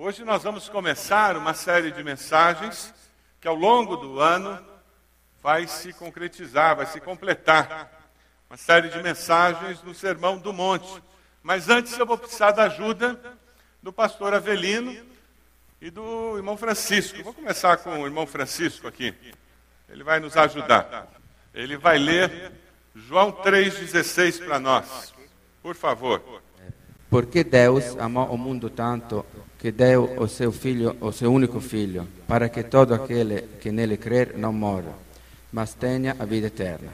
Hoje nós vamos começar uma série de mensagens que ao longo do ano vai se concretizar, vai se completar. Uma série de mensagens no Sermão do Monte. Mas antes eu vou precisar da ajuda do pastor Avelino e do irmão Francisco. Vou começar com o irmão Francisco aqui. Ele vai nos ajudar. Ele vai ler João 3,16 para nós. Por favor. Porque Deus amou o mundo tanto que deu o seu filho, o seu único filho, para que todo aquele que nele crer não morra, mas tenha a vida eterna.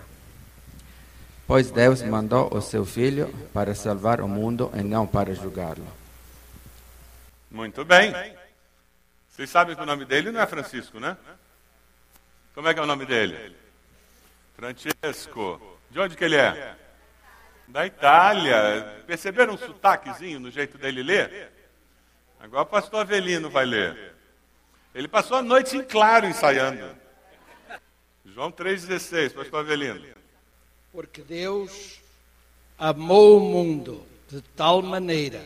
Pois Deus mandou o seu filho para salvar o mundo e não para julgá-lo. Muito bem. Vocês sabem que o nome dele não é Francisco, né? Como é que é o nome dele? Francesco. De onde que ele é? Da Itália. Perceberam um sotaquezinho no jeito dele ler? Agora o pastor Avelino vai ler. Ele passou a noite em claro ensaiando. João 3,16, pastor Avelino. Porque Deus amou o mundo de tal maneira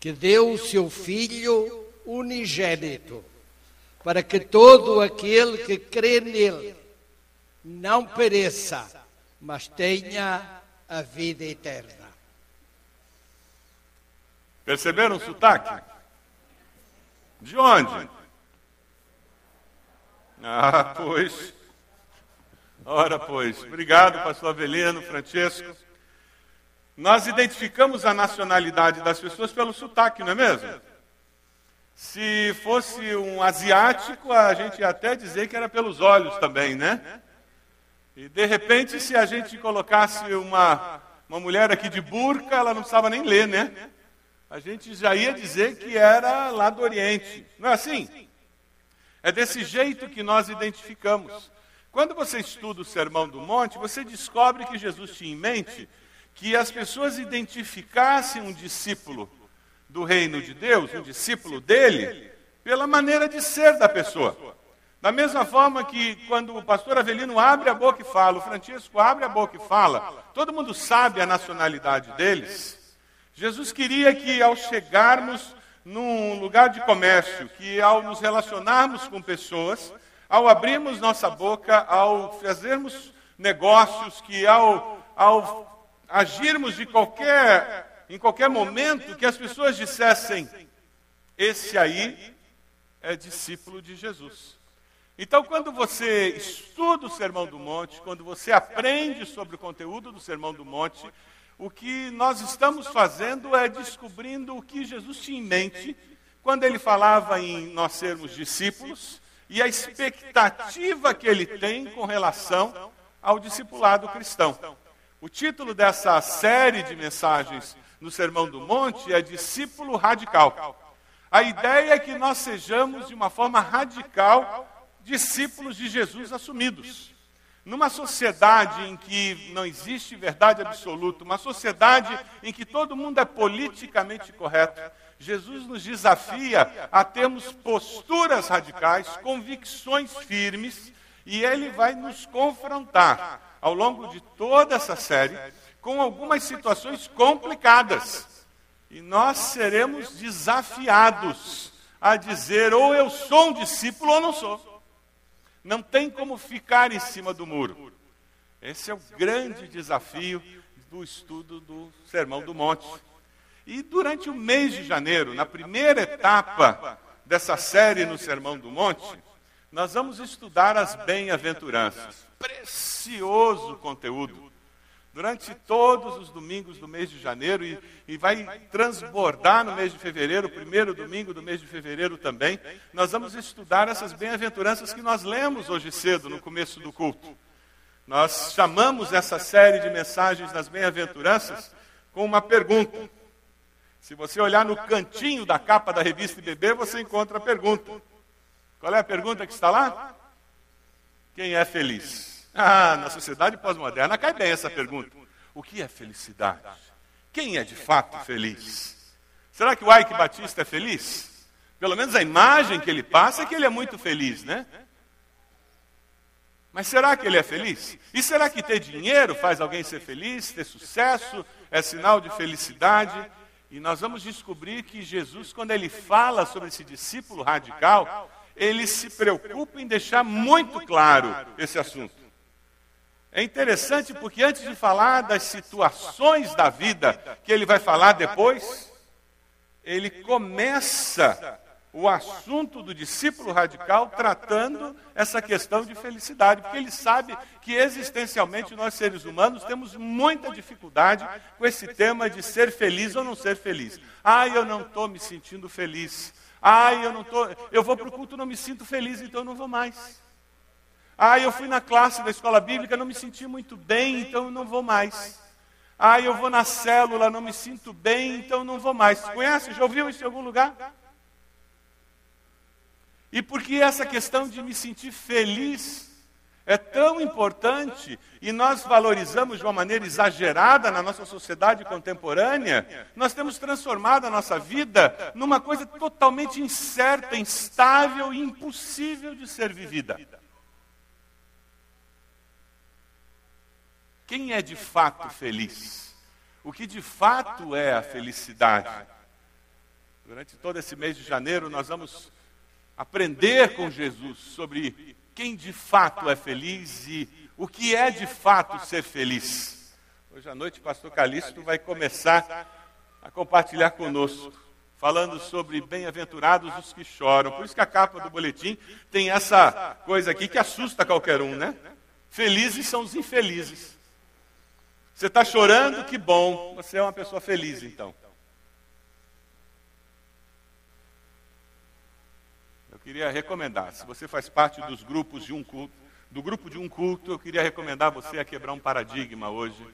que deu o seu Filho unigênito, para que todo aquele que crê nele não pereça, mas tenha a vida eterna. Perceberam o sotaque? De onde? Ah, pois. Ora, pois. Obrigado, pastor Avelino, Francesco. Nós identificamos a nacionalidade das pessoas pelo sotaque, não é mesmo? Se fosse um asiático, a gente ia até dizer que era pelos olhos também, né? E de repente, se a gente colocasse uma, uma mulher aqui de burca, ela não precisava nem ler, né? A gente já ia dizer que era lá do Oriente. Não é assim? É desse jeito que nós identificamos. Quando você estuda o Sermão do Monte, você descobre que Jesus tinha em mente que as pessoas identificassem um discípulo do reino de Deus, um discípulo dele, pela maneira de ser da pessoa. Da mesma forma que quando o pastor Avelino abre a boca e fala, o Francisco abre a boca e fala, todo mundo sabe a nacionalidade deles. Jesus queria que ao chegarmos num lugar de comércio, que ao nos relacionarmos com pessoas, ao abrirmos nossa boca, ao fazermos negócios, que ao, ao agirmos de qualquer, em qualquer momento, que as pessoas dissessem: esse aí é discípulo de Jesus. Então, quando você estuda o Sermão do Monte, quando você aprende sobre o conteúdo do Sermão do Monte, o que nós estamos fazendo é descobrindo o que Jesus tinha em mente quando ele falava em nós sermos discípulos e a expectativa que ele tem com relação ao discipulado cristão. O título dessa série de mensagens no Sermão do Monte é Discípulo Radical. A ideia é que nós sejamos, de uma forma radical, discípulos de Jesus assumidos. Numa sociedade em que não existe verdade absoluta, uma sociedade em que todo mundo é politicamente correto, Jesus nos desafia a termos posturas radicais, convicções firmes, e ele vai nos confrontar ao longo de toda essa série com algumas situações complicadas. E nós seremos desafiados a dizer ou eu sou um discípulo ou não sou. Não tem como ficar em cima do muro. Esse é o grande desafio do estudo do Sermão do Monte. E durante o mês de janeiro, na primeira etapa dessa série no Sermão do Monte, nós vamos estudar as bem-aventuranças. Precioso conteúdo durante todos os domingos do mês de janeiro e, e, vai transbordar no mês de fevereiro, o primeiro domingo do mês de fevereiro também. Nós vamos estudar essas bem-aventuranças que nós lemos hoje cedo, no começo do culto. Nós chamamos essa série de mensagens das bem-aventuranças com uma pergunta. Se você olhar no cantinho da capa da revista IBB, você encontra a pergunta. Qual é a pergunta que está lá? Quem é feliz? Ah, na sociedade pós-moderna cai bem essa pergunta. O que é felicidade? Quem é de fato feliz? Será que o Ike Batista é feliz? Pelo menos a imagem que ele passa é que ele é muito feliz, né? Mas será que ele é feliz? E será que ter dinheiro faz alguém ser feliz? Ter sucesso é sinal de felicidade? E nós vamos descobrir que Jesus, quando ele fala sobre esse discípulo radical, ele se preocupa em deixar muito claro esse assunto. É interessante porque antes de falar das situações da vida que ele vai falar depois, ele começa o assunto do discípulo radical tratando essa questão de felicidade, porque ele sabe que existencialmente nós seres humanos temos muita dificuldade com esse tema de ser feliz ou não ser feliz. Ah, eu não estou me sentindo feliz. Ah, eu não estou. Eu vou para o culto, não me sinto feliz, então eu não vou mais. Ah, eu fui na classe da escola bíblica, não me senti muito bem, então eu não vou mais. Ah, eu vou na célula, não me sinto bem, então não vou mais. Conhece? Já ouviu isso em algum lugar? E por que essa questão de me sentir feliz é tão importante e nós valorizamos de uma maneira exagerada na nossa sociedade contemporânea, nós temos transformado a nossa vida numa coisa totalmente incerta, instável e impossível de ser vivida. Quem é de fato feliz? O que de fato é a felicidade? Durante todo esse mês de janeiro, nós vamos aprender com Jesus sobre quem de fato é feliz e o que é de fato ser feliz. Hoje à noite, o pastor Calixto vai começar a compartilhar conosco, falando sobre bem-aventurados os que choram. Por isso que a capa do boletim tem essa coisa aqui que assusta qualquer um, né? Felizes são os infelizes. Você está chorando, que bom, você é uma pessoa feliz então. queria recomendar, se você faz parte dos grupos de um culto, do grupo de um culto, eu queria recomendar você a quebrar um paradigma hoje.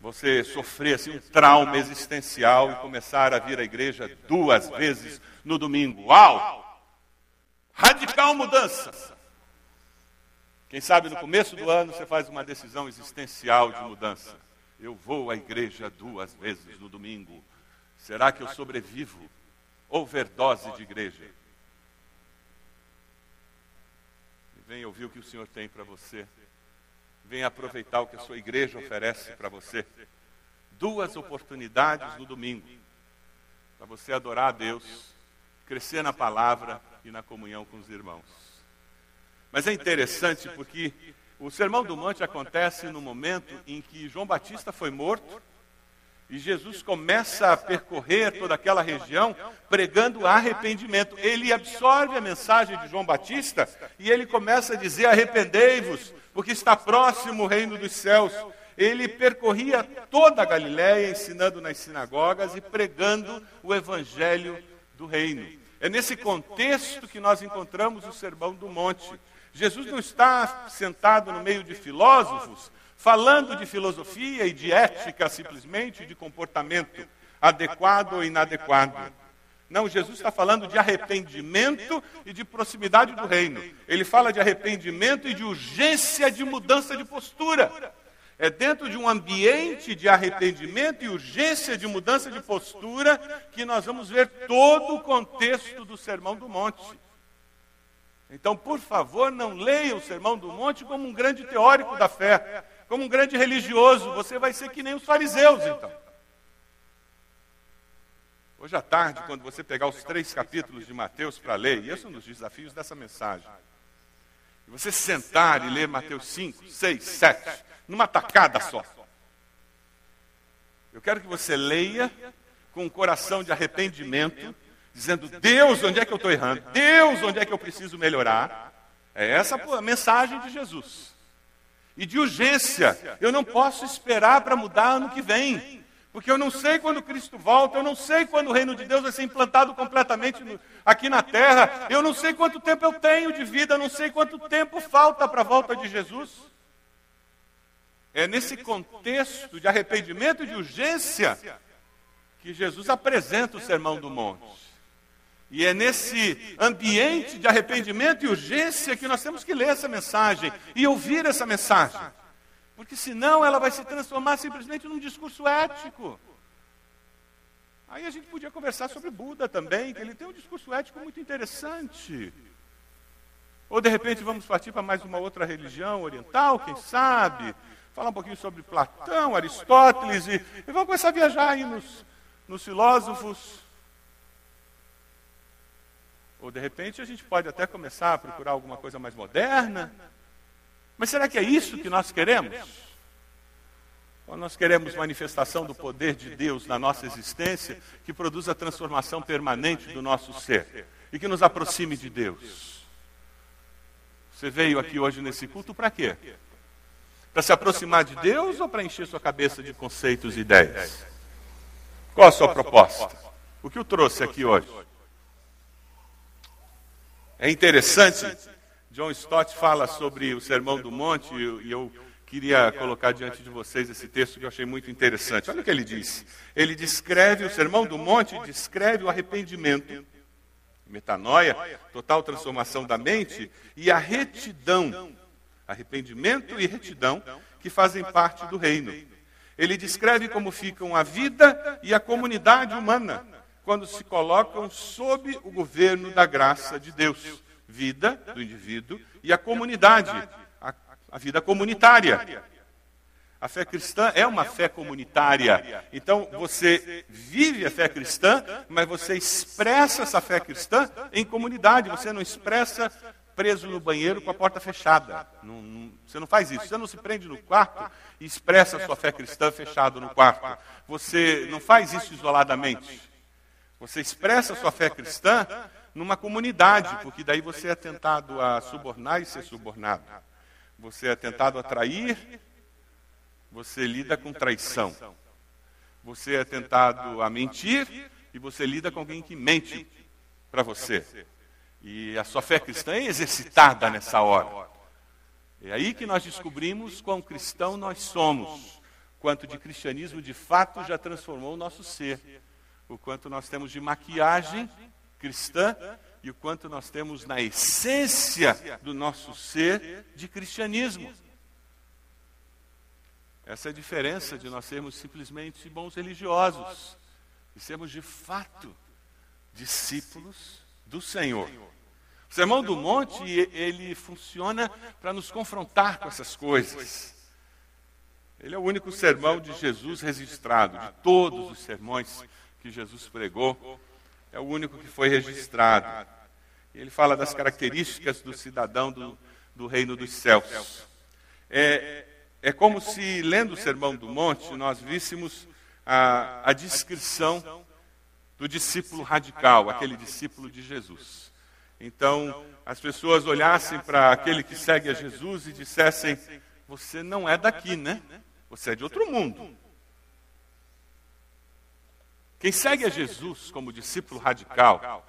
Você sofrer assim, um trauma existencial e começar a vir à igreja duas vezes no domingo. Uau! Radical mudança. Quem sabe no começo do ano você faz uma decisão existencial de mudança. Eu vou à igreja duas vezes no domingo. Será que eu sobrevivo? Overdose de igreja. Venha ouvir o que o Senhor tem para você. Venha aproveitar o que a sua igreja oferece para você. Duas oportunidades no domingo para você adorar a Deus, crescer na palavra e na comunhão com os irmãos. Mas é interessante porque o Sermão do Monte acontece no momento em que João Batista foi morto e Jesus começa a percorrer toda aquela região pregando arrependimento. Ele absorve a mensagem de João Batista e ele começa a dizer: arrependei-vos, porque está próximo o reino dos céus. Ele percorria toda a Galiléia, ensinando nas sinagogas e pregando o evangelho do reino. É nesse contexto que nós encontramos o Sermão do Monte. Jesus não está sentado no meio de filósofos, falando de filosofia e de ética simplesmente, de comportamento adequado ou inadequado. Não, Jesus está falando de arrependimento e de proximidade do reino. Ele fala de arrependimento e de urgência de mudança de postura. É dentro de um ambiente de arrependimento e urgência de mudança de postura que nós vamos ver todo o contexto do Sermão do Monte. Então, por favor, não leia o Sermão do Monte como um grande teórico da fé, como um grande religioso, você vai ser que nem os fariseus, então. Hoje à tarde, quando você pegar os três capítulos de Mateus para ler, e esse é um dos desafios dessa mensagem, e você sentar e ler Mateus 5, 6, 7, numa tacada só. Eu quero que você leia com um coração de arrependimento, dizendo: Deus, onde é que eu estou errando? Deus, onde é que eu preciso melhorar? É essa a mensagem de Jesus e de urgência. Eu não posso esperar para mudar ano que vem. Porque eu não sei quando Cristo volta, eu não sei quando o reino de Deus vai ser implantado completamente no, aqui na terra, eu não sei quanto tempo eu tenho de vida, eu não sei quanto tempo falta para a volta de Jesus. É nesse contexto de arrependimento e de urgência que Jesus apresenta o Sermão do Monte. E é nesse ambiente de arrependimento e urgência que nós temos que ler essa mensagem e ouvir essa mensagem. Porque senão ela vai se transformar simplesmente num discurso ético. Aí a gente podia conversar sobre Buda também, que ele tem um discurso ético muito interessante. Ou de repente vamos partir para mais uma outra religião oriental, quem sabe? Falar um pouquinho sobre Platão, Aristóteles, e, e vamos começar a viajar aí nos, nos filósofos. Ou de repente a gente pode até começar a procurar alguma coisa mais moderna. Mas será que é isso que nós queremos? Ou nós queremos manifestação do poder de Deus na nossa existência que produza a transformação permanente do nosso ser e que nos aproxime de Deus? Você veio aqui hoje nesse culto para quê? Para se aproximar de Deus ou para encher sua cabeça de conceitos e ideias? Qual a sua proposta? O que o trouxe aqui hoje? É interessante, John Stott fala sobre o Sermão do Monte, e eu queria colocar diante de vocês esse texto que eu achei muito interessante. Olha o que ele diz. Ele descreve, o Sermão do Monte descreve o arrependimento, metanoia, total transformação da mente, e a retidão, arrependimento e retidão, que fazem parte do reino. Ele descreve como ficam a vida e a comunidade humana quando se colocam sob o governo da graça de Deus. Vida do indivíduo e a comunidade, a, a vida comunitária. A fé cristã é uma fé comunitária. Então, você vive a fé cristã, mas você expressa essa fé cristã em comunidade. Você não expressa preso no banheiro com a porta fechada. Não, não, você não faz isso. Você não se prende no quarto e expressa a sua fé cristã fechado no quarto. Você não faz isso isoladamente. Você expressa sua fé cristã numa comunidade, porque daí você é tentado a subornar e ser subornado. Você é tentado a trair, você lida com traição. Você é tentado a mentir e você lida com alguém que mente para você. E a sua fé cristã é exercitada nessa hora. É aí que nós descobrimos quão cristão nós somos, quanto de cristianismo de fato já transformou o nosso ser, o quanto nós temos de maquiagem cristã e o quanto nós temos na essência do nosso ser de cristianismo. Essa é a diferença de nós sermos simplesmente bons religiosos e sermos de fato discípulos do Senhor. O Sermão do Monte, ele funciona para nos confrontar com essas coisas. Ele é o único sermão de Jesus registrado, de todos os sermões que Jesus pregou, é o único que foi registrado. Ele fala das características do cidadão do, do reino dos céus. É, é como se, lendo o Sermão do Monte, nós víssemos a, a descrição do discípulo radical, aquele discípulo de Jesus. Então, as pessoas olhassem para aquele que segue a Jesus e dissessem: Você não é daqui, né? Você é de outro mundo. Quem segue a Jesus como discípulo radical,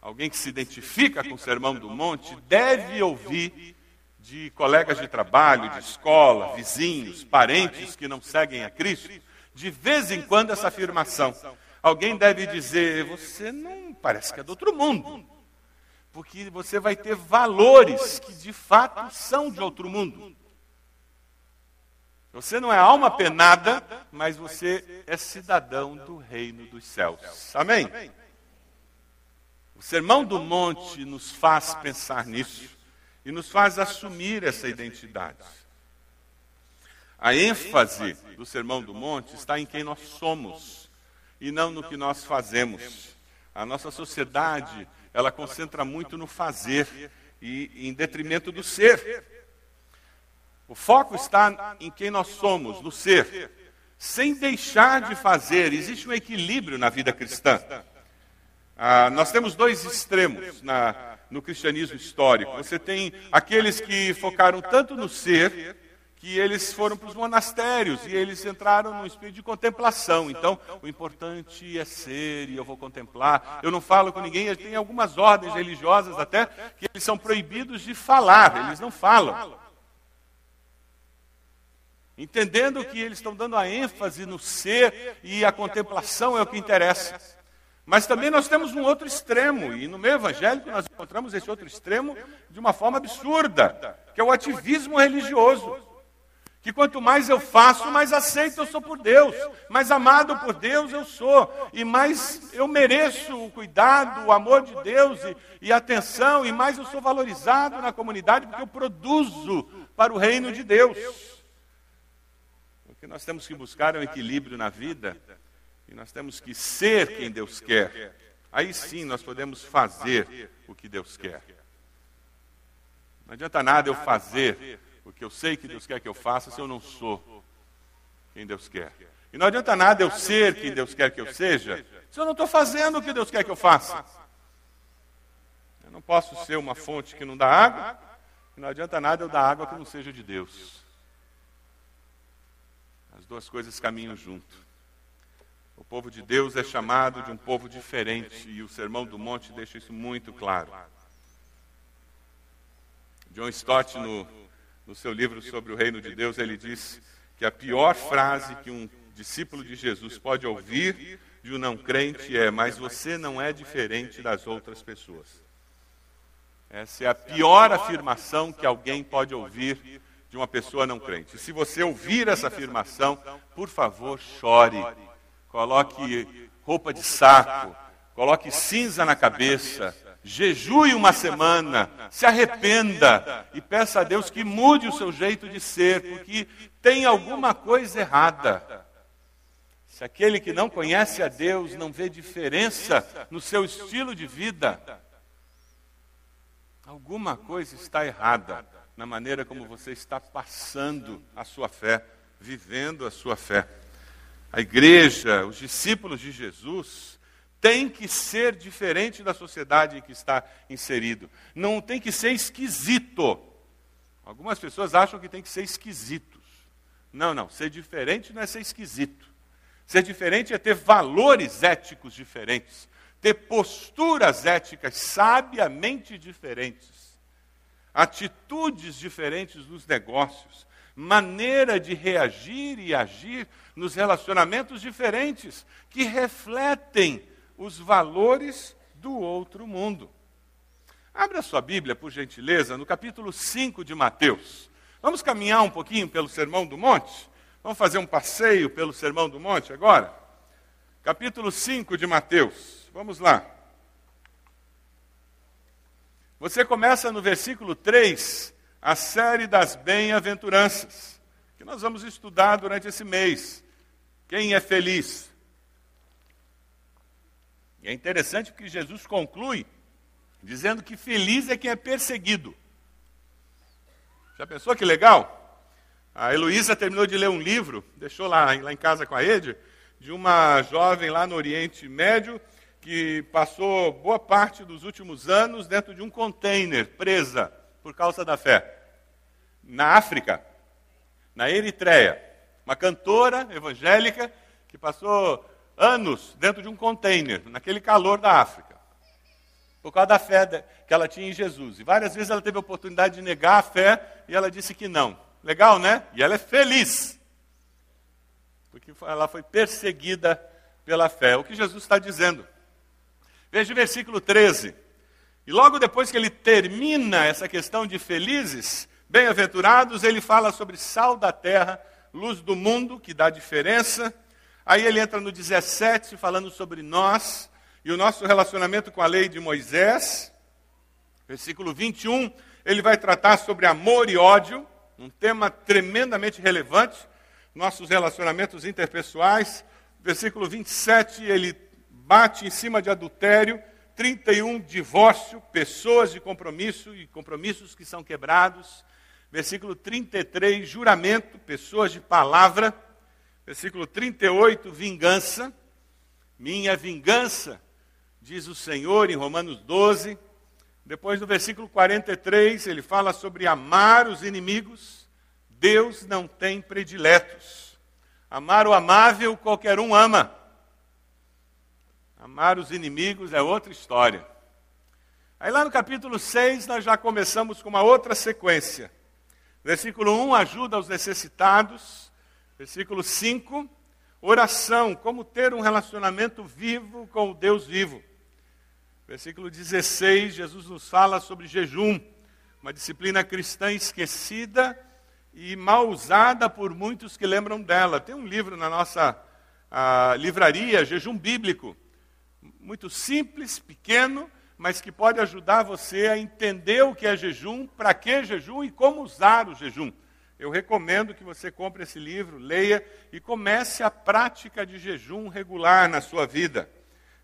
alguém que se identifica com o Sermão do Monte, deve ouvir de colegas de trabalho, de escola, vizinhos, parentes que não seguem a Cristo, de vez em quando essa afirmação. Alguém deve dizer: Você não parece que é do outro mundo porque você vai ter valores que de fato são de outro mundo. Você não é alma penada, mas você é cidadão do reino dos céus. Amém? O Sermão do Monte nos faz pensar nisso e nos faz assumir essa identidade. A ênfase do Sermão do Monte está em quem nós somos e não no que nós fazemos. A nossa sociedade ela concentra muito no fazer e em detrimento do ser. O foco está em quem nós somos, no ser, sem deixar de fazer. Existe um equilíbrio na vida cristã. Ah, nós temos dois extremos na, no cristianismo histórico. Você tem aqueles que focaram tanto no ser que eles foram para os monastérios e eles entraram no espírito de contemplação. Então, o importante é ser e eu vou contemplar. Eu não falo com ninguém, tem algumas ordens religiosas até que eles são proibidos de falar, eles não falam. Entendendo que eles estão dando a ênfase no ser e a contemplação é o que interessa. Mas também nós temos um outro extremo, e no meio evangélico nós encontramos esse outro extremo de uma forma absurda, que é o ativismo religioso. Que quanto mais eu faço, mais aceito eu sou por Deus, mais amado por Deus eu sou, e mais eu mereço o cuidado, o amor de Deus e, e atenção, e mais eu sou valorizado na comunidade porque eu produzo para o reino de Deus. Que nós temos que buscar um equilíbrio na vida E nós temos que ser quem Deus quer. Aí sim nós podemos fazer o que Deus quer. Não adianta nada eu fazer o que eu sei que Deus quer que eu faça se eu não sou quem Deus quer. E não adianta nada eu ser quem Deus quer que eu seja se eu não estou fazendo o que Deus quer que eu faça. Eu não posso ser uma fonte que não dá água, e não adianta nada eu dar água que não seja de Deus. As duas coisas caminham junto. O povo de Deus é chamado de um povo diferente, e o Sermão do Monte deixa isso muito claro. John Stott, no, no seu livro sobre o reino de Deus, ele diz que a pior frase que um discípulo de Jesus pode ouvir de um não crente é: Mas você não é diferente das outras pessoas. Essa é a pior afirmação que alguém pode ouvir de uma pessoa não crente. Se você ouvir essa afirmação, por favor, chore. Coloque roupa de saco, coloque cinza na cabeça, jejue uma semana, se arrependa e peça a Deus que mude o seu jeito de ser, porque tem alguma coisa errada. Se aquele que não conhece a Deus não vê diferença no seu estilo de vida, alguma coisa está errada na maneira como você está passando a sua fé, vivendo a sua fé. A igreja, os discípulos de Jesus, tem que ser diferente da sociedade em que está inserido. Não tem que ser esquisito. Algumas pessoas acham que tem que ser esquisitos. Não, não. Ser diferente não é ser esquisito. Ser diferente é ter valores éticos diferentes, ter posturas éticas sabiamente diferentes, atitudes diferentes nos negócios, maneira de reagir e agir nos relacionamentos diferentes, que refletem os valores do outro mundo. Abra sua Bíblia, por gentileza, no capítulo 5 de Mateus. Vamos caminhar um pouquinho pelo Sermão do Monte? Vamos fazer um passeio pelo Sermão do Monte agora? Capítulo 5 de Mateus. Vamos lá. Você começa no versículo 3 a série das bem-aventuranças, que nós vamos estudar durante esse mês. Quem é feliz? E é interessante porque Jesus conclui dizendo que feliz é quem é perseguido. Já pensou que legal? A Heloísa terminou de ler um livro, deixou lá, lá em casa com a Ed, de uma jovem lá no Oriente Médio que passou boa parte dos últimos anos dentro de um container, presa por causa da fé. Na África, na Eritreia. Uma cantora evangélica que passou anos dentro de um container, naquele calor da África, por causa da fé que ela tinha em Jesus. E várias vezes ela teve a oportunidade de negar a fé e ela disse que não. Legal, né? E ela é feliz, porque ela foi perseguida pela fé. O que Jesus está dizendo? Veja o versículo 13. E logo depois que ele termina essa questão de felizes, bem-aventurados, ele fala sobre sal da terra, luz do mundo, que dá diferença, Aí ele entra no 17, falando sobre nós e o nosso relacionamento com a lei de Moisés. Versículo 21, ele vai tratar sobre amor e ódio, um tema tremendamente relevante, nossos relacionamentos interpessoais. Versículo 27, ele bate em cima de adultério. 31, divórcio, pessoas de compromisso e compromissos que são quebrados. Versículo 33, juramento, pessoas de palavra. Versículo 38, vingança. Minha vingança, diz o Senhor em Romanos 12. Depois, no versículo 43, ele fala sobre amar os inimigos. Deus não tem prediletos. Amar o amável, qualquer um ama. Amar os inimigos é outra história. Aí, lá no capítulo 6, nós já começamos com uma outra sequência. Versículo 1 ajuda os necessitados. Versículo 5, oração, como ter um relacionamento vivo com o Deus vivo. Versículo 16, Jesus nos fala sobre jejum, uma disciplina cristã esquecida e mal usada por muitos que lembram dela. Tem um livro na nossa livraria, Jejum Bíblico, muito simples, pequeno, mas que pode ajudar você a entender o que é jejum, para que jejum e como usar o jejum. Eu recomendo que você compre esse livro, leia e comece a prática de jejum regular na sua vida.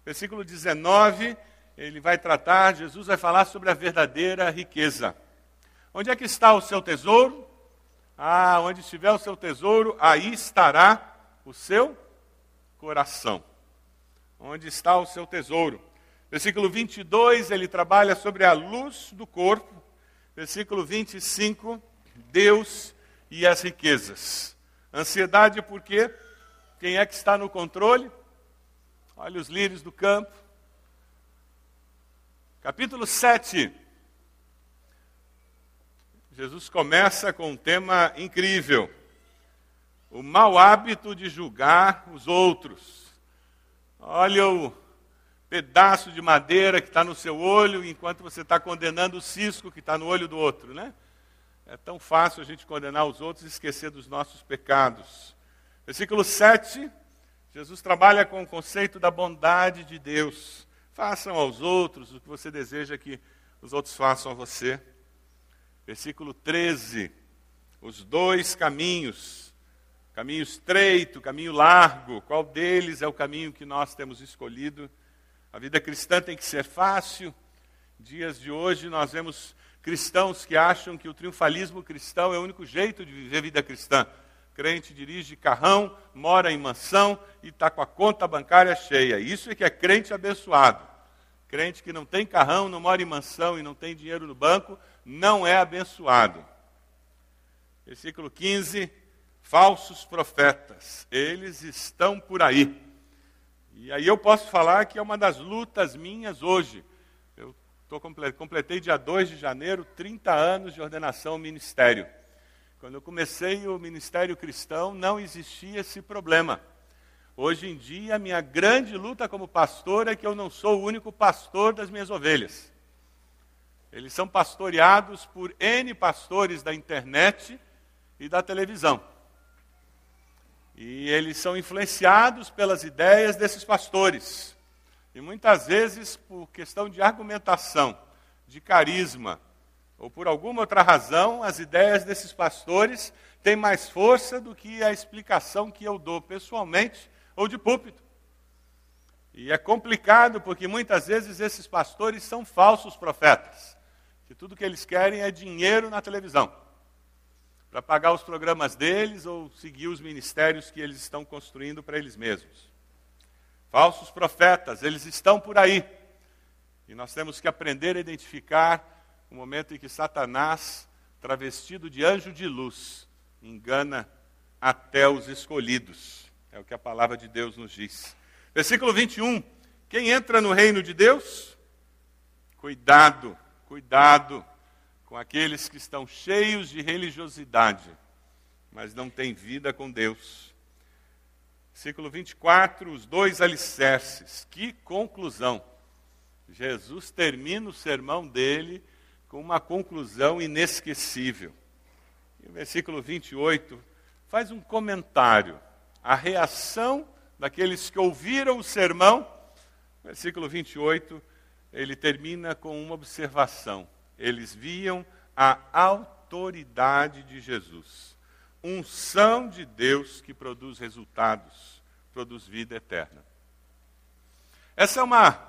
Versículo 19, ele vai tratar, Jesus vai falar sobre a verdadeira riqueza. Onde é que está o seu tesouro? Ah, onde estiver o seu tesouro, aí estará o seu coração. Onde está o seu tesouro? Versículo 22, ele trabalha sobre a luz do corpo. Versículo 25, Deus e as riquezas. Ansiedade porque quem é que está no controle? Olha os lírios do campo. Capítulo 7. Jesus começa com um tema incrível: o mau hábito de julgar os outros. Olha o pedaço de madeira que está no seu olho, enquanto você está condenando o cisco que está no olho do outro, né? É tão fácil a gente condenar os outros e esquecer dos nossos pecados. Versículo 7, Jesus trabalha com o conceito da bondade de Deus. Façam aos outros o que você deseja que os outros façam a você. Versículo 13, os dois caminhos, caminho estreito, caminho largo, qual deles é o caminho que nós temos escolhido? A vida cristã tem que ser fácil. Dias de hoje nós vemos cristãos que acham que o triunfalismo cristão é o único jeito de viver vida cristã. Crente dirige carrão, mora em mansão e está com a conta bancária cheia. Isso é que é crente abençoado. Crente que não tem carrão, não mora em mansão e não tem dinheiro no banco, não é abençoado. Versículo 15: falsos profetas, eles estão por aí. E aí eu posso falar que é uma das lutas minhas hoje. Eu tô, completei dia 2 de janeiro 30 anos de ordenação ao ministério. Quando eu comecei o ministério cristão, não existia esse problema. Hoje em dia, a minha grande luta como pastor é que eu não sou o único pastor das minhas ovelhas. Eles são pastoreados por N pastores da internet e da televisão. E eles são influenciados pelas ideias desses pastores. E muitas vezes, por questão de argumentação, de carisma, ou por alguma outra razão, as ideias desses pastores têm mais força do que a explicação que eu dou pessoalmente ou de púlpito. E é complicado porque muitas vezes esses pastores são falsos profetas, que tudo que eles querem é dinheiro na televisão para pagar os programas deles ou seguir os ministérios que eles estão construindo para eles mesmos. Falsos profetas, eles estão por aí. E nós temos que aprender a identificar o momento em que Satanás, travestido de anjo de luz, engana até os escolhidos. É o que a palavra de Deus nos diz. Versículo 21. Quem entra no reino de Deus? Cuidado, cuidado com aqueles que estão cheios de religiosidade, mas não têm vida com Deus. Versículo 24, os dois alicerces. Que conclusão! Jesus termina o sermão dele com uma conclusão inesquecível. E o versículo 28 faz um comentário. A reação daqueles que ouviram o sermão, versículo 28, ele termina com uma observação. Eles viam a autoridade de Jesus. Unção de Deus que produz resultados, produz vida eterna. Essa é uma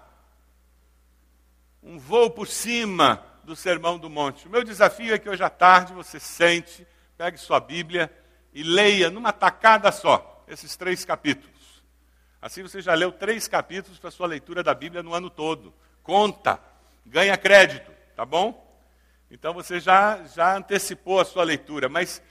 um voo por cima do Sermão do Monte. O meu desafio é que hoje à tarde você sente, pegue sua Bíblia e leia numa tacada só esses três capítulos. Assim você já leu três capítulos para sua leitura da Bíblia no ano todo. Conta, ganha crédito. Tá bom? Então você já, já antecipou a sua leitura, mas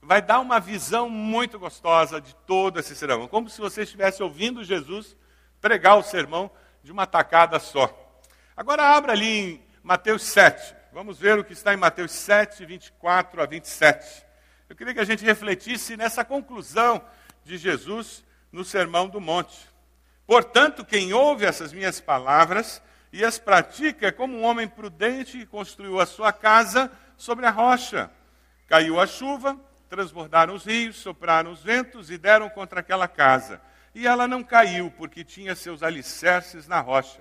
vai dar uma visão muito gostosa de todo esse sermão, como se você estivesse ouvindo Jesus pregar o sermão de uma tacada só. Agora abra ali em Mateus 7. Vamos ver o que está em Mateus 7, 24 a 27. Eu queria que a gente refletisse nessa conclusão de Jesus no Sermão do Monte. Portanto, quem ouve essas minhas palavras e as pratica como um homem prudente que construiu a sua casa sobre a rocha. Caiu a chuva, transbordaram os rios, sopraram os ventos e deram contra aquela casa. E ela não caiu, porque tinha seus alicerces na rocha.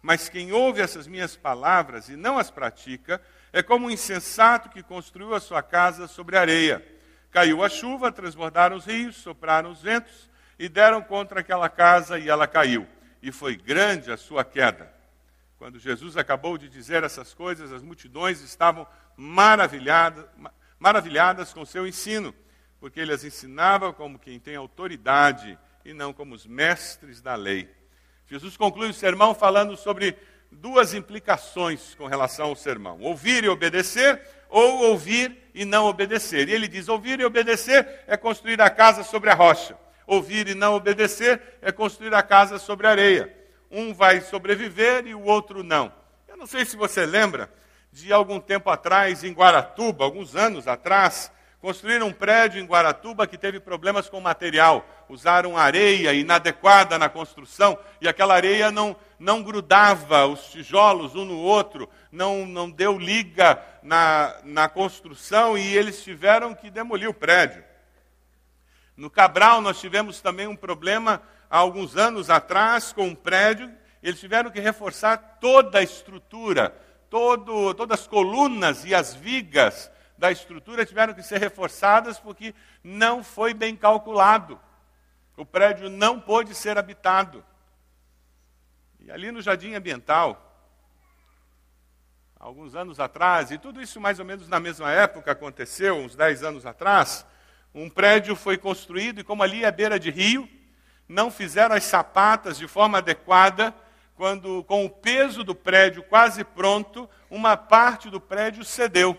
Mas quem ouve essas minhas palavras e não as pratica, é como um insensato que construiu a sua casa sobre areia. Caiu a chuva, transbordaram os rios, sopraram os ventos e deram contra aquela casa e ela caiu. E foi grande a sua queda. Quando Jesus acabou de dizer essas coisas, as multidões estavam maravilhadas, maravilhadas com seu ensino, porque ele as ensinava como quem tem autoridade e não como os mestres da lei. Jesus conclui o sermão falando sobre duas implicações com relação ao sermão: ouvir e obedecer, ou ouvir e não obedecer. E ele diz: ouvir e obedecer é construir a casa sobre a rocha, ouvir e não obedecer é construir a casa sobre a areia. Um vai sobreviver e o outro não. Eu não sei se você lembra de algum tempo atrás, em Guaratuba, alguns anos atrás, Construíram um prédio em Guaratuba que teve problemas com material. Usaram areia inadequada na construção e aquela areia não, não grudava os tijolos um no outro, não, não deu liga na, na construção e eles tiveram que demolir o prédio. No Cabral, nós tivemos também um problema há alguns anos atrás com um prédio. Eles tiveram que reforçar toda a estrutura, todo, todas as colunas e as vigas da estrutura tiveram que ser reforçadas porque não foi bem calculado. O prédio não pôde ser habitado. E ali no Jardim Ambiental, alguns anos atrás, e tudo isso mais ou menos na mesma época aconteceu, uns 10 anos atrás, um prédio foi construído e como ali é beira de rio, não fizeram as sapatas de forma adequada, quando com o peso do prédio quase pronto, uma parte do prédio cedeu.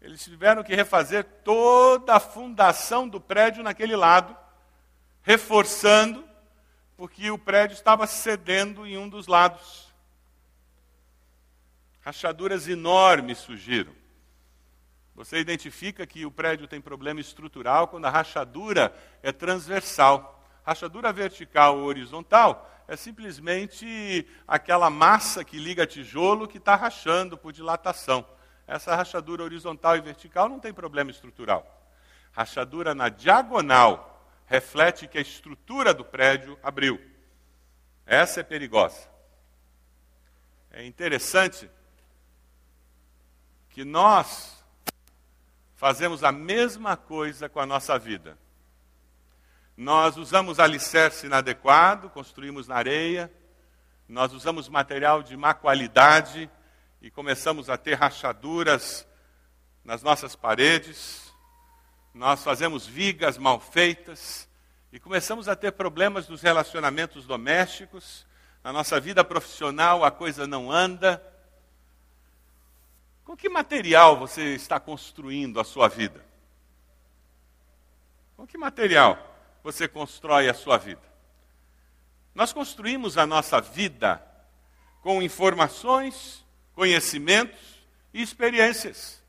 Eles tiveram que refazer toda a fundação do prédio naquele lado, reforçando, porque o prédio estava cedendo em um dos lados. Rachaduras enormes surgiram. Você identifica que o prédio tem problema estrutural quando a rachadura é transversal. Rachadura vertical ou horizontal é simplesmente aquela massa que liga tijolo que está rachando por dilatação. Essa rachadura horizontal e vertical não tem problema estrutural. Rachadura na diagonal reflete que a estrutura do prédio abriu. Essa é perigosa. É interessante que nós fazemos a mesma coisa com a nossa vida. Nós usamos alicerce inadequado, construímos na areia, nós usamos material de má qualidade, e começamos a ter rachaduras nas nossas paredes, nós fazemos vigas mal feitas e começamos a ter problemas nos relacionamentos domésticos, na nossa vida profissional a coisa não anda. Com que material você está construindo a sua vida? Com que material você constrói a sua vida? Nós construímos a nossa vida com informações conhecimentos e experiências.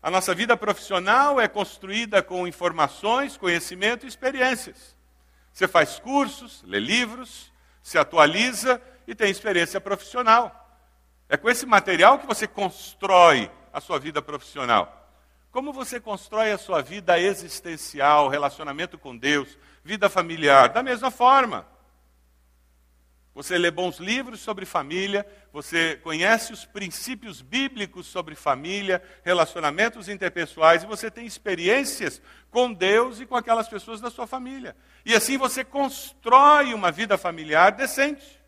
A nossa vida profissional é construída com informações, conhecimento e experiências. Você faz cursos, lê livros, se atualiza e tem experiência profissional. É com esse material que você constrói a sua vida profissional. Como você constrói a sua vida existencial, relacionamento com Deus, vida familiar? Da mesma forma. Você lê bons livros sobre família, você conhece os princípios bíblicos sobre família, relacionamentos interpessoais, e você tem experiências com Deus e com aquelas pessoas da sua família. E assim você constrói uma vida familiar decente.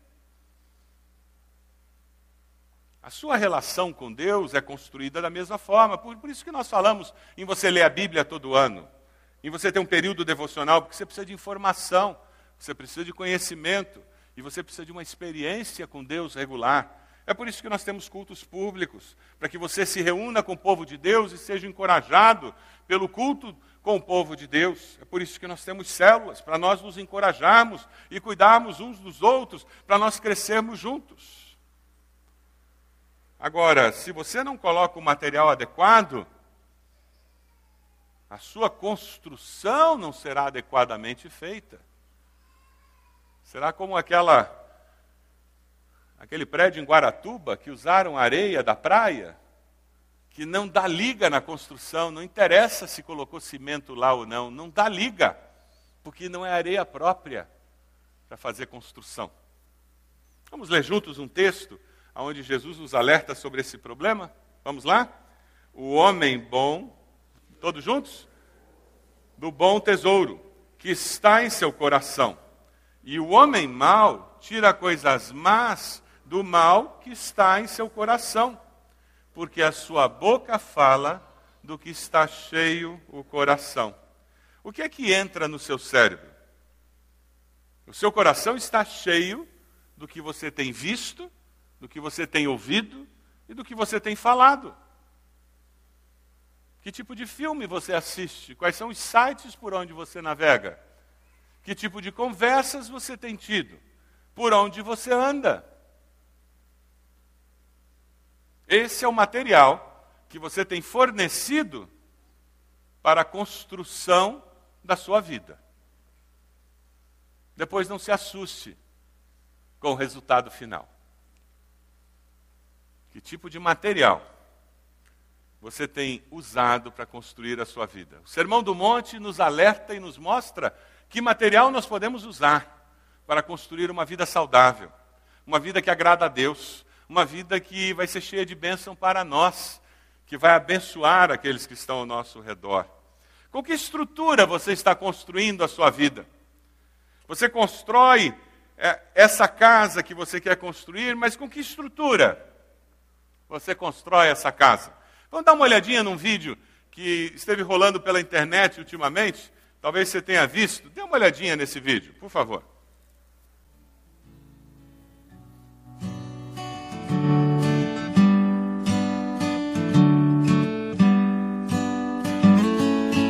A sua relação com Deus é construída da mesma forma. Por, por, isso que nós falamos em você ler a Bíblia todo ano, em você ter um período devocional, porque você precisa de informação, você precisa de conhecimento. E você precisa de uma experiência com Deus regular. É por isso que nós temos cultos públicos, para que você se reúna com o povo de Deus e seja encorajado pelo culto com o povo de Deus. É por isso que nós temos células, para nós nos encorajarmos e cuidarmos uns dos outros, para nós crescermos juntos. Agora, se você não coloca o material adequado, a sua construção não será adequadamente feita. Será como aquela aquele prédio em Guaratuba que usaram areia da praia, que não dá liga na construção, não interessa se colocou cimento lá ou não, não dá liga, porque não é areia própria para fazer construção. Vamos ler juntos um texto onde Jesus nos alerta sobre esse problema? Vamos lá? O homem bom, todos juntos? Do bom tesouro que está em seu coração. E o homem mau tira coisas más do mal que está em seu coração, porque a sua boca fala do que está cheio o coração. O que é que entra no seu cérebro? O seu coração está cheio do que você tem visto, do que você tem ouvido e do que você tem falado. Que tipo de filme você assiste? Quais são os sites por onde você navega? Que tipo de conversas você tem tido? Por onde você anda? Esse é o material que você tem fornecido para a construção da sua vida. Depois não se assuste com o resultado final. Que tipo de material você tem usado para construir a sua vida? O Sermão do Monte nos alerta e nos mostra que material nós podemos usar para construir uma vida saudável, uma vida que agrada a Deus, uma vida que vai ser cheia de bênção para nós, que vai abençoar aqueles que estão ao nosso redor. Com que estrutura você está construindo a sua vida? Você constrói é, essa casa que você quer construir, mas com que estrutura você constrói essa casa? Vamos dar uma olhadinha num vídeo que esteve rolando pela internet ultimamente. Talvez você tenha visto. Dê uma olhadinha nesse vídeo, por favor.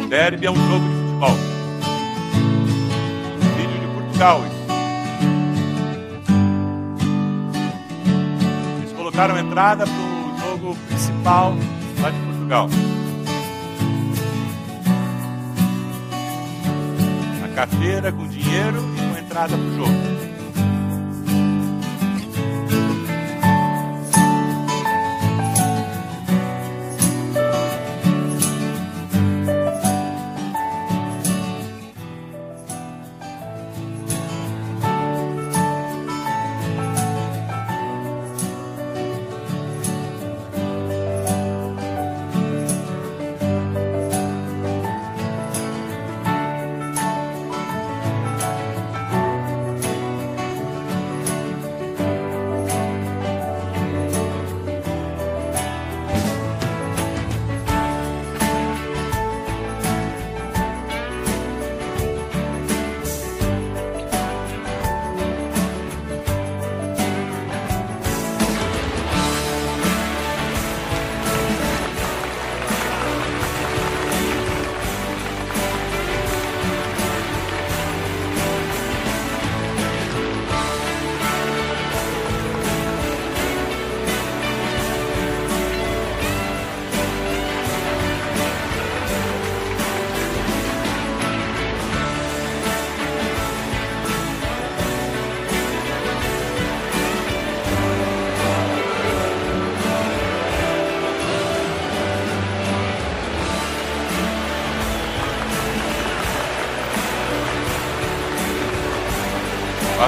Derby é um jogo de futebol. Vídeo de Portugal. Eles colocaram entrada para o jogo principal lá de Portugal. A carteira com dinheiro e com entrada para o jogo.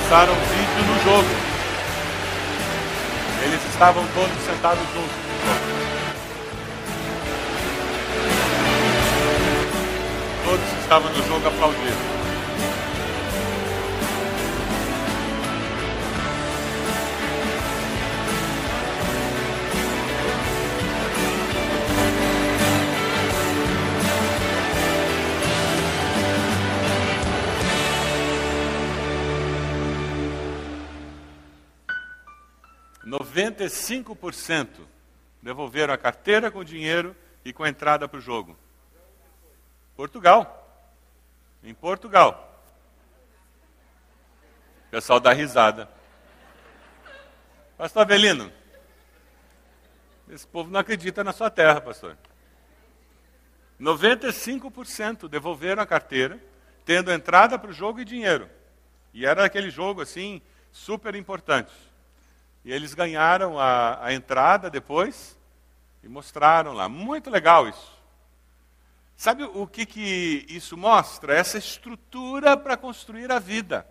Passaram um vídeo no jogo. Eles estavam todos sentados juntos. Todos estavam no jogo aplaudindo. 95% devolveram a carteira com dinheiro e com entrada para o jogo. Portugal. Em Portugal. O pessoal dá risada. Pastor Avelino, esse povo não acredita na sua terra, pastor. 95% devolveram a carteira, tendo entrada para o jogo e dinheiro. E era aquele jogo assim, super importante. E eles ganharam a, a entrada depois e mostraram lá. Muito legal isso. Sabe o que, que isso mostra? Essa estrutura para construir a vida.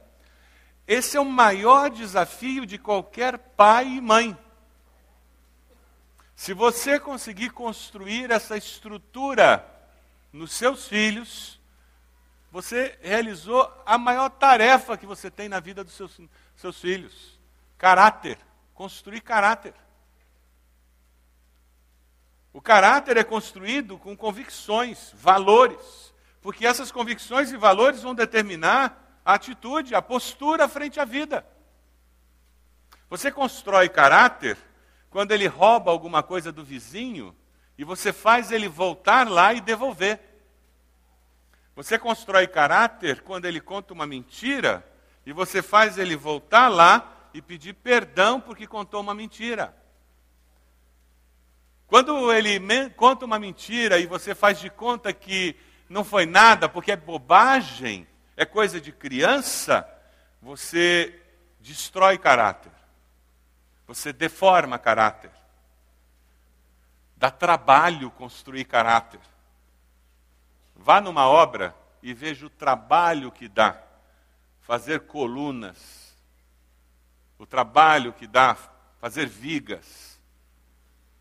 Esse é o maior desafio de qualquer pai e mãe. Se você conseguir construir essa estrutura nos seus filhos, você realizou a maior tarefa que você tem na vida dos seus, seus filhos: caráter. Construir caráter. O caráter é construído com convicções, valores, porque essas convicções e valores vão determinar a atitude, a postura frente à vida. Você constrói caráter quando ele rouba alguma coisa do vizinho e você faz ele voltar lá e devolver. Você constrói caráter quando ele conta uma mentira e você faz ele voltar lá e pedir perdão porque contou uma mentira. Quando ele conta uma mentira e você faz de conta que não foi nada, porque é bobagem, é coisa de criança, você destrói caráter. Você deforma caráter. Dá trabalho construir caráter. Vá numa obra e veja o trabalho que dá fazer colunas, o trabalho que dá fazer vigas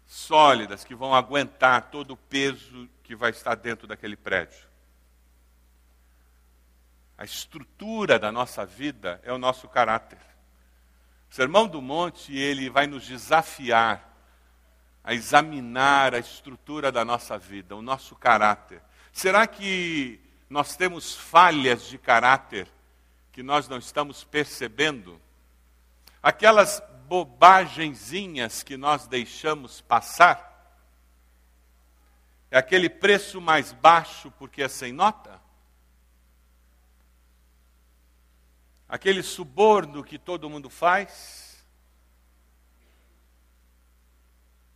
sólidas que vão aguentar todo o peso que vai estar dentro daquele prédio. A estrutura da nossa vida é o nosso caráter. O Sermão do Monte, ele vai nos desafiar a examinar a estrutura da nossa vida, o nosso caráter. Será que nós temos falhas de caráter que nós não estamos percebendo? Aquelas bobagenzinhas que nós deixamos passar? É aquele preço mais baixo porque é sem nota? Aquele suborno que todo mundo faz?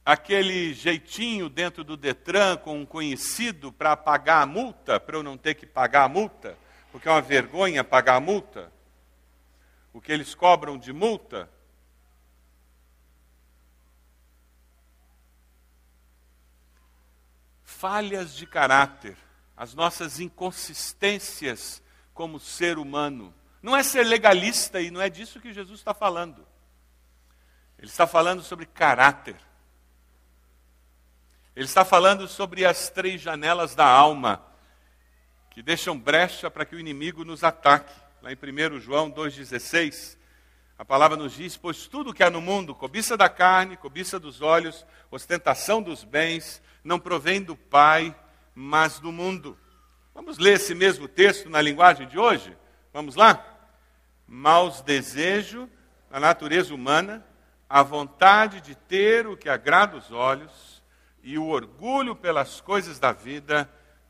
Aquele jeitinho dentro do Detran com um conhecido para pagar a multa, para eu não ter que pagar a multa, porque é uma vergonha pagar a multa? O que eles cobram de multa? falhas de caráter, as nossas inconsistências como ser humano. Não é ser legalista e não é disso que Jesus está falando. Ele está falando sobre caráter. Ele está falando sobre as três janelas da alma, que deixam brecha para que o inimigo nos ataque. Lá em 1 João 2,16, a palavra nos diz: Pois tudo que há no mundo, cobiça da carne, cobiça dos olhos, ostentação dos bens, não provém do Pai, mas do mundo. Vamos ler esse mesmo texto na linguagem de hoje? Vamos lá? Maus desejo da natureza humana, a vontade de ter o que agrada os olhos e o orgulho pelas coisas da vida,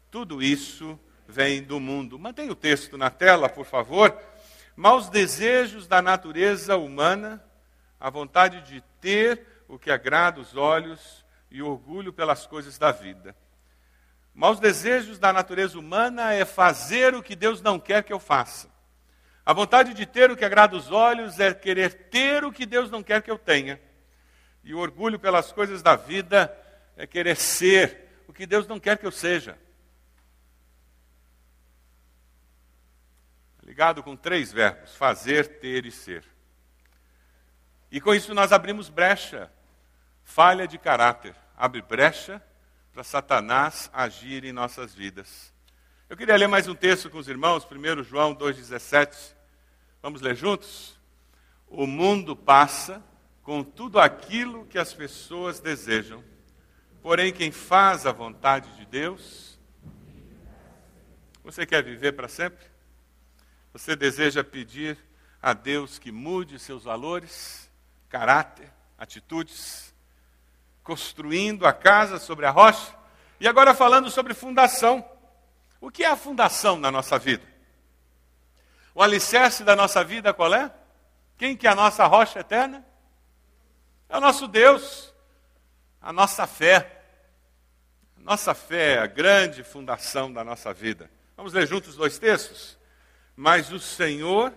tudo isso vem do mundo. Mantenha o texto na tela, por favor. Maus desejos da natureza humana, a vontade de ter o que agrada os olhos e orgulho pelas coisas da vida. Maus desejos da natureza humana é fazer o que Deus não quer que eu faça. A vontade de ter o que agrada os olhos é querer ter o que Deus não quer que eu tenha. E o orgulho pelas coisas da vida é querer ser o que Deus não quer que eu seja. Ligado com três verbos: fazer, ter e ser. E com isso nós abrimos brecha falha de caráter, abre brecha para Satanás agir em nossas vidas. Eu queria ler mais um texto com os irmãos, 1 João 2,17. Vamos ler juntos? O mundo passa com tudo aquilo que as pessoas desejam, porém, quem faz a vontade de Deus. Você quer viver para sempre? Você deseja pedir a Deus que mude seus valores, caráter, atitudes? construindo a casa sobre a rocha. E agora falando sobre fundação. O que é a fundação na nossa vida? O alicerce da nossa vida qual é? Quem que é a nossa rocha eterna? É o nosso Deus, a nossa fé. A nossa fé é a grande fundação da nossa vida. Vamos ler juntos dois textos? Mas o Senhor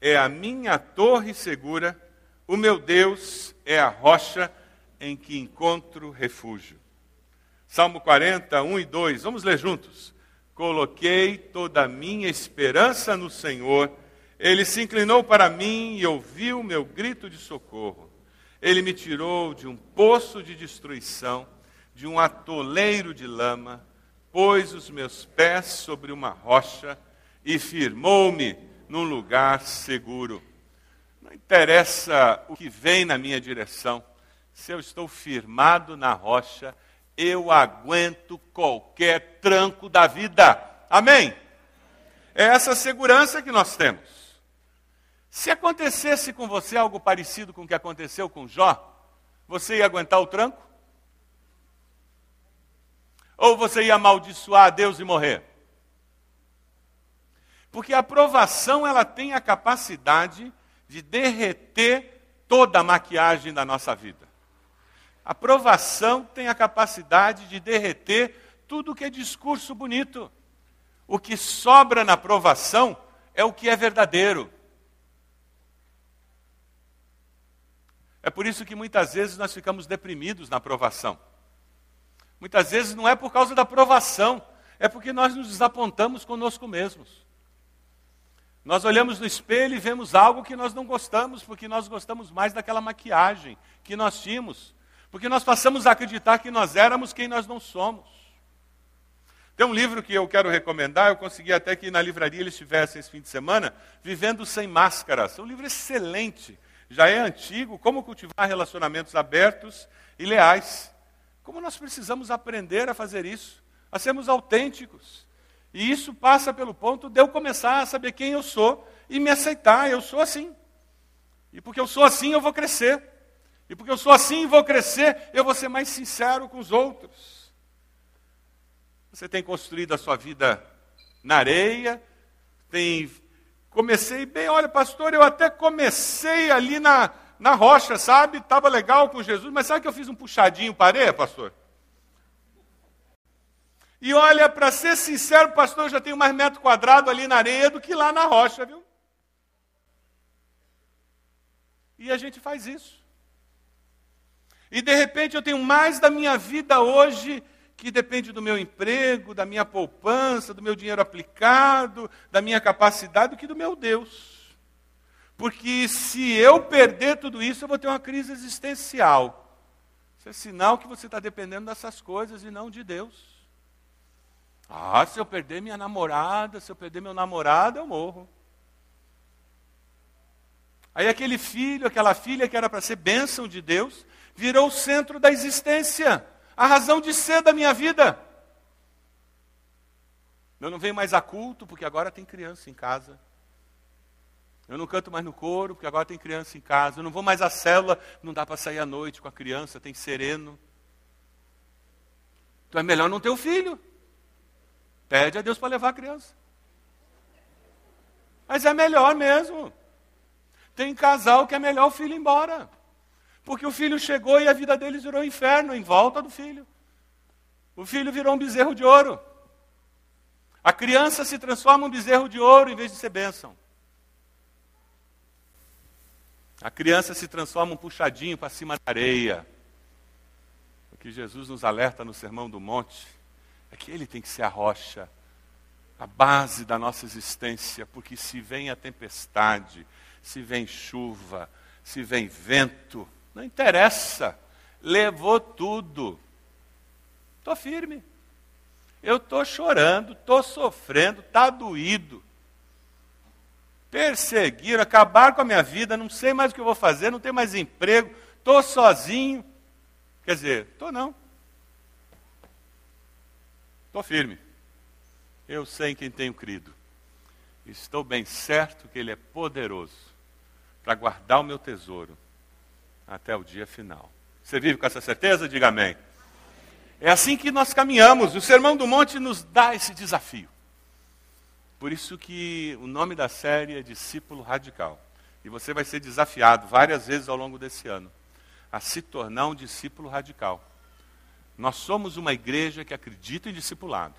é a minha torre segura, o meu Deus é a rocha em que encontro refúgio. Salmo 40, 1 e 2. Vamos ler juntos. Coloquei toda a minha esperança no Senhor, Ele se inclinou para mim e ouviu meu grito de socorro. Ele me tirou de um poço de destruição, de um atoleiro de lama, pôs os meus pés sobre uma rocha e firmou-me num lugar seguro. Não interessa o que vem na minha direção, se eu estou firmado na rocha, eu aguento qualquer tranco da vida. Amém? É essa segurança que nós temos. Se acontecesse com você algo parecido com o que aconteceu com Jó, você ia aguentar o tranco? Ou você ia amaldiçoar a Deus e morrer? Porque a provação ela tem a capacidade de derreter toda a maquiagem da nossa vida. A provação tem a capacidade de derreter tudo que é discurso bonito. O que sobra na provação é o que é verdadeiro. É por isso que muitas vezes nós ficamos deprimidos na provação. Muitas vezes não é por causa da provação, é porque nós nos desapontamos conosco mesmos. Nós olhamos no espelho e vemos algo que nós não gostamos, porque nós gostamos mais daquela maquiagem que nós tínhamos, porque nós passamos a acreditar que nós éramos quem nós não somos. Tem um livro que eu quero recomendar, eu consegui até que na livraria eles estivessem esse fim de semana, Vivendo Sem Máscaras. É um livro excelente já é antigo, como cultivar relacionamentos abertos e leais. Como nós precisamos aprender a fazer isso, a sermos autênticos. E isso passa pelo ponto de eu começar a saber quem eu sou e me aceitar. Eu sou assim. E porque eu sou assim, eu vou crescer. E porque eu sou assim e vou crescer, eu vou ser mais sincero com os outros. Você tem construído a sua vida na areia, tem Comecei bem, olha, pastor, eu até comecei ali na, na rocha, sabe? Estava legal com Jesus, mas sabe que eu fiz um puxadinho parei, pastor? E olha, para ser sincero, pastor, eu já tenho mais metro quadrado ali na areia do que lá na rocha, viu? E a gente faz isso. E de repente eu tenho mais da minha vida hoje que depende do meu emprego, da minha poupança, do meu dinheiro aplicado, da minha capacidade, do que do meu Deus. Porque se eu perder tudo isso, eu vou ter uma crise existencial. Isso é sinal que você está dependendo dessas coisas e não de Deus. Ah, se eu perder minha namorada, se eu perder meu namorado, eu morro. Aí aquele filho, aquela filha que era para ser bênção de Deus, virou o centro da existência a razão de ser da minha vida. Eu não venho mais a culto, porque agora tem criança em casa. Eu não canto mais no coro, porque agora tem criança em casa. Eu não vou mais à célula, não dá para sair à noite com a criança, tem sereno. Então é melhor não ter o filho. Pede a Deus para levar a criança. Mas é melhor mesmo. Tem casal que é melhor o filho ir embora. Porque o filho chegou e a vida deles virou um inferno em volta do filho. O filho virou um bezerro de ouro. A criança se transforma em um bezerro de ouro em vez de ser bênção. A criança se transforma um puxadinho para cima da areia. O que Jesus nos alerta no Sermão do Monte é que ele tem que ser a rocha, a base da nossa existência, porque se vem a tempestade, se vem chuva, se vem vento, não interessa. Levou tudo. Estou firme. Eu estou chorando, estou sofrendo, está doído. Perseguiram, acabaram com a minha vida, não sei mais o que eu vou fazer, não tenho mais emprego, estou sozinho. Quer dizer, estou não. Estou firme. Eu sei em quem tenho crido. Estou bem certo que Ele é poderoso para guardar o meu tesouro até o dia final. Você vive com essa certeza? Diga amém. É assim que nós caminhamos. O Sermão do Monte nos dá esse desafio. Por isso que o nome da série é Discípulo Radical. E você vai ser desafiado várias vezes ao longo desse ano a se tornar um discípulo radical. Nós somos uma igreja que acredita em discipulado.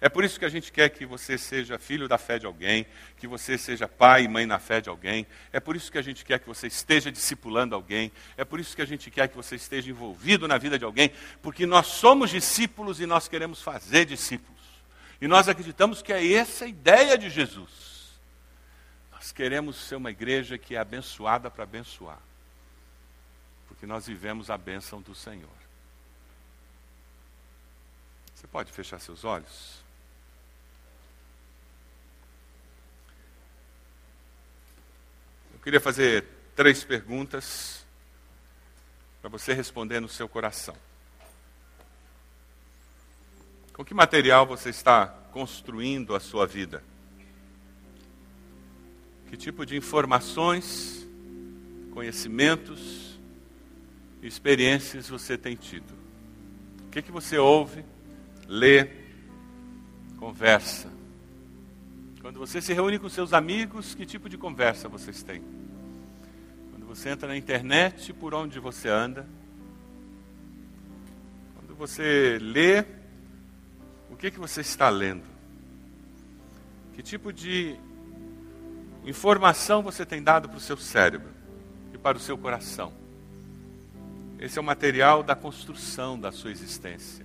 É por isso que a gente quer que você seja filho da fé de alguém, que você seja pai e mãe na fé de alguém. É por isso que a gente quer que você esteja discipulando alguém. É por isso que a gente quer que você esteja envolvido na vida de alguém, porque nós somos discípulos e nós queremos fazer discípulos. E nós acreditamos que é essa a ideia de Jesus. Nós queremos ser uma igreja que é abençoada para abençoar. Porque nós vivemos a bênção do Senhor. Você pode fechar seus olhos? Eu queria fazer três perguntas para você responder no seu coração. Com que material você está construindo a sua vida? Que tipo de informações, conhecimentos e experiências você tem tido? O que, que você ouve, lê, conversa? Quando você se reúne com seus amigos, que tipo de conversa vocês têm? Quando você entra na internet, por onde você anda? Quando você lê, o que, que você está lendo? Que tipo de informação você tem dado para o seu cérebro e para o seu coração? Esse é o material da construção da sua existência.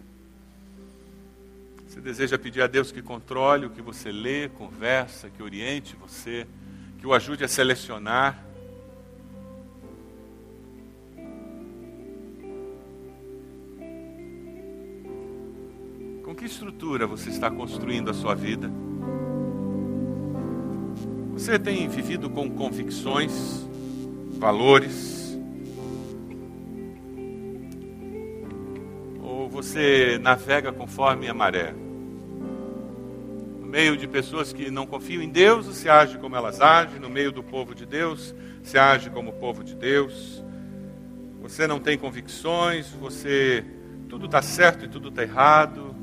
Você deseja pedir a Deus que controle o que você lê, conversa, que oriente você, que o ajude a selecionar. Com que estrutura você está construindo a sua vida? Você tem vivido com convicções, valores? Você navega conforme a maré? No meio de pessoas que não confiam em Deus, você age como elas agem. No meio do povo de Deus, você age como o povo de Deus. Você não tem convicções, você. Tudo está certo e tudo está errado.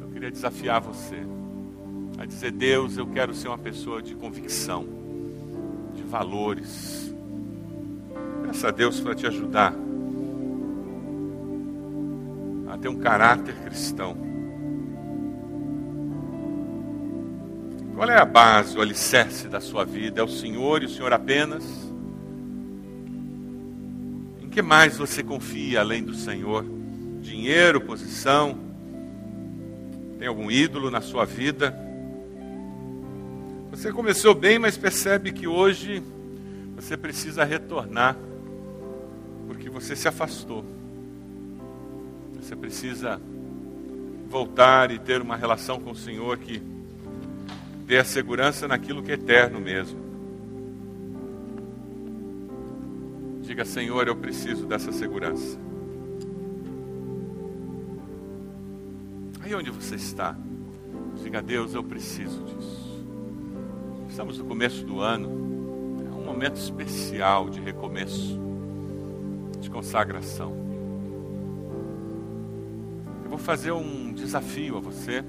Eu queria desafiar você a dizer: Deus, eu quero ser uma pessoa de convicção, de valores. Peça a Deus para te ajudar ter um caráter cristão. Qual é a base, o alicerce da sua vida? É o Senhor e o Senhor apenas? Em que mais você confia além do Senhor? Dinheiro, posição? Tem algum ídolo na sua vida? Você começou bem, mas percebe que hoje você precisa retornar, porque você se afastou. Você precisa voltar e ter uma relação com o Senhor que dê a segurança naquilo que é eterno mesmo. Diga, Senhor, eu preciso dessa segurança. Aí onde você está, diga, Deus, eu preciso disso. Estamos no começo do ano, é um momento especial de recomeço, de consagração. Fazer um desafio a você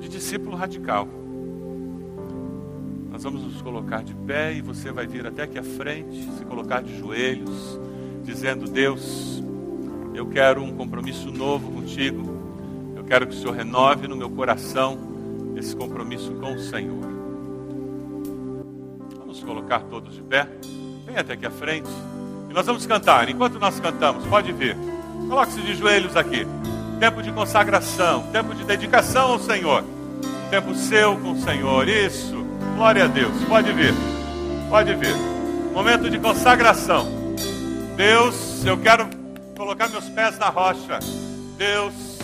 de discípulo radical. Nós vamos nos colocar de pé e você vai vir até aqui à frente, se colocar de joelhos, dizendo: Deus, eu quero um compromisso novo contigo. Eu quero que o Senhor renove no meu coração esse compromisso com o Senhor. Vamos colocar todos de pé. Vem até aqui à frente. E nós vamos cantar. Enquanto nós cantamos, pode vir. Coloque-se de joelhos aqui. Tempo de consagração, tempo de dedicação ao Senhor. Tempo seu com o Senhor. Isso. Glória a Deus. Pode vir. Pode vir. Momento de consagração. Deus, eu quero colocar meus pés na rocha. Deus,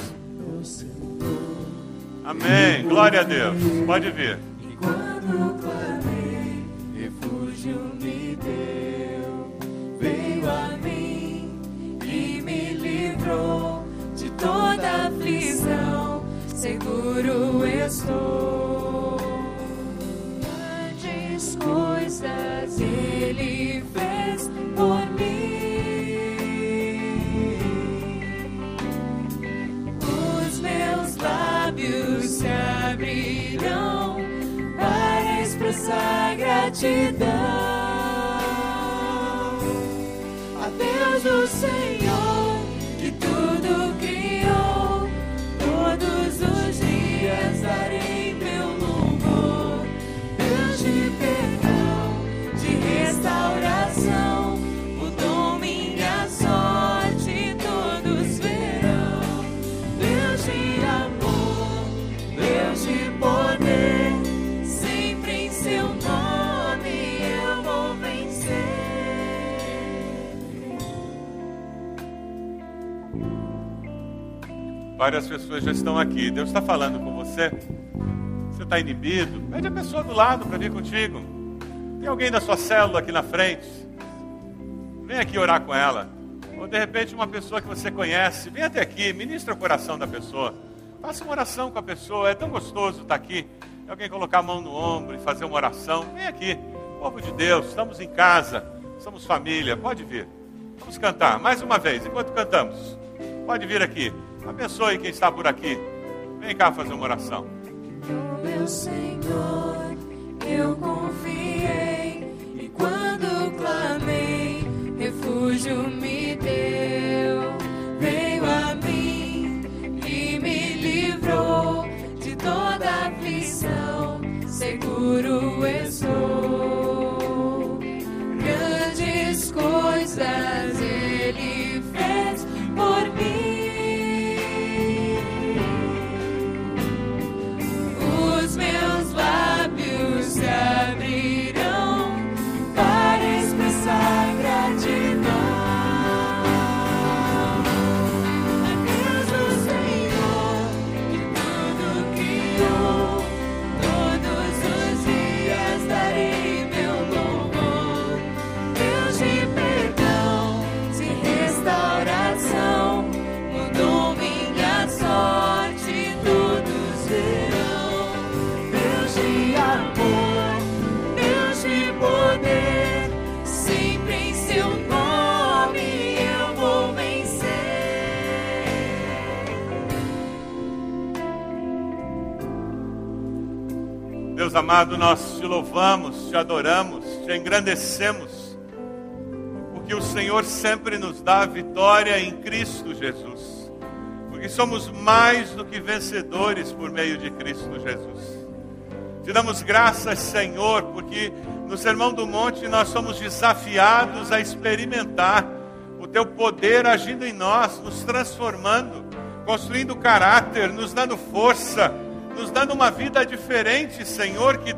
Amém. Glória a Deus. Pode vir. Seguro estou. Grandes coisas ele fez por mim. Os meus lábios se abrirão para expressar gratidão a Deus Senhor Várias pessoas já estão aqui. Deus está falando com você. Você está inibido? Pede a pessoa do lado para vir contigo. Tem alguém da sua célula aqui na frente? Vem aqui orar com ela. Ou de repente uma pessoa que você conhece, vem até aqui, ministra o coração da pessoa. Faça uma oração com a pessoa. É tão gostoso estar aqui. Alguém colocar a mão no ombro e fazer uma oração. Vem aqui. Povo de Deus, estamos em casa, somos família. Pode vir. Vamos cantar mais uma vez, enquanto cantamos. Pode vir aqui. Abençoe quem está por aqui. Vem cá fazer uma oração. No meu Senhor eu Deus amado, nós te louvamos, te adoramos, te engrandecemos, porque o Senhor sempre nos dá a vitória em Cristo Jesus, porque somos mais do que vencedores por meio de Cristo Jesus. Te damos graças, Senhor, porque no Sermão do Monte nós somos desafiados a experimentar o Teu poder agindo em nós, nos transformando, construindo caráter, nos dando força, nos dando uma vida diferente, Senhor, que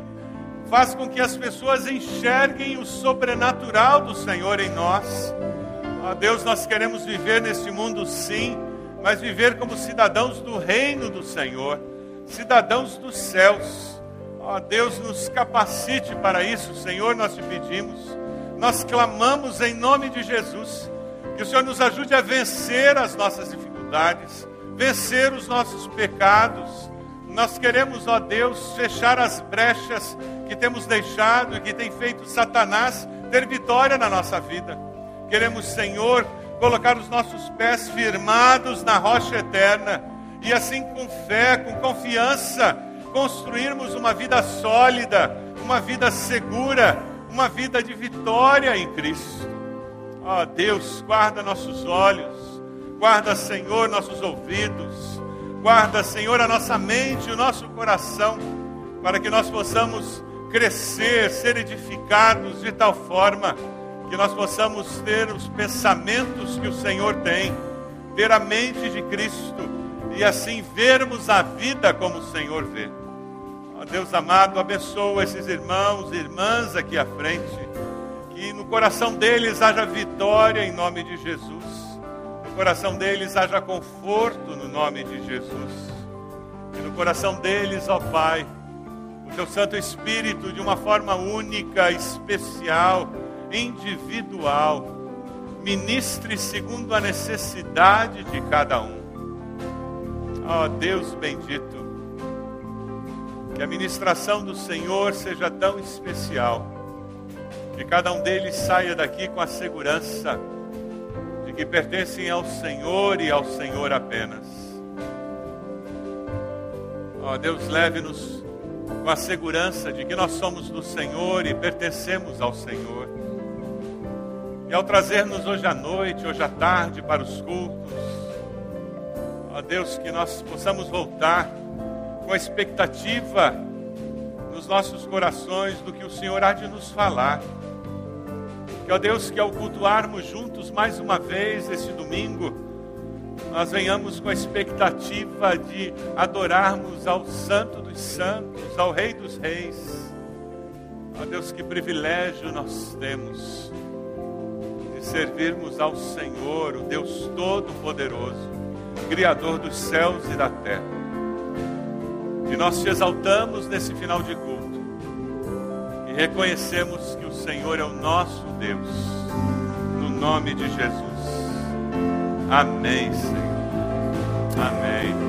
faz com que as pessoas enxerguem o sobrenatural do Senhor em nós. Ó Deus, nós queremos viver neste mundo sim, mas viver como cidadãos do reino do Senhor, cidadãos dos céus. Ó Deus, nos capacite para isso, Senhor, nós te pedimos. Nós clamamos em nome de Jesus, que o Senhor nos ajude a vencer as nossas dificuldades, vencer os nossos pecados. Nós queremos, ó Deus, fechar as brechas que temos deixado e que tem feito Satanás ter vitória na nossa vida. Queremos, Senhor, colocar os nossos pés firmados na rocha eterna e assim com fé, com confiança, construirmos uma vida sólida, uma vida segura, uma vida de vitória em Cristo. Ó Deus, guarda nossos olhos, guarda, Senhor, nossos ouvidos, guarda, Senhor, a nossa mente, o nosso coração, para que nós possamos crescer, ser edificados de tal forma que nós possamos ter os pensamentos que o Senhor tem, ter a mente de Cristo e assim vermos a vida como o Senhor vê. Ó Deus amado, abençoa esses irmãos e irmãs aqui à frente, que no coração deles haja vitória em nome de Jesus, coração deles haja conforto no nome de Jesus, e no coração deles, ó Pai, o Teu Santo Espírito de uma forma única, especial, individual, ministre segundo a necessidade de cada um. Ó Deus bendito, que a ministração do Senhor seja tão especial, que cada um deles saia daqui com a segurança que pertencem ao Senhor e ao Senhor apenas. Ó Deus, leve-nos com a segurança de que nós somos do Senhor e pertencemos ao Senhor. E ao trazer-nos hoje à noite, hoje à tarde para os cultos, ó Deus, que nós possamos voltar com a expectativa nos nossos corações do que o Senhor há de nos falar. Que, ó Deus, que ao cultuarmos juntos mais uma vez esse domingo, nós venhamos com a expectativa de adorarmos ao Santo dos Santos, ao Rei dos Reis. Ó Deus, que privilégio nós temos de servirmos ao Senhor, o Deus Todo-Poderoso, Criador dos céus e da terra. E nós te exaltamos nesse final de culto. E reconhecemos que o Senhor é o nosso Deus. No nome de Jesus. Amém, Senhor. Amém.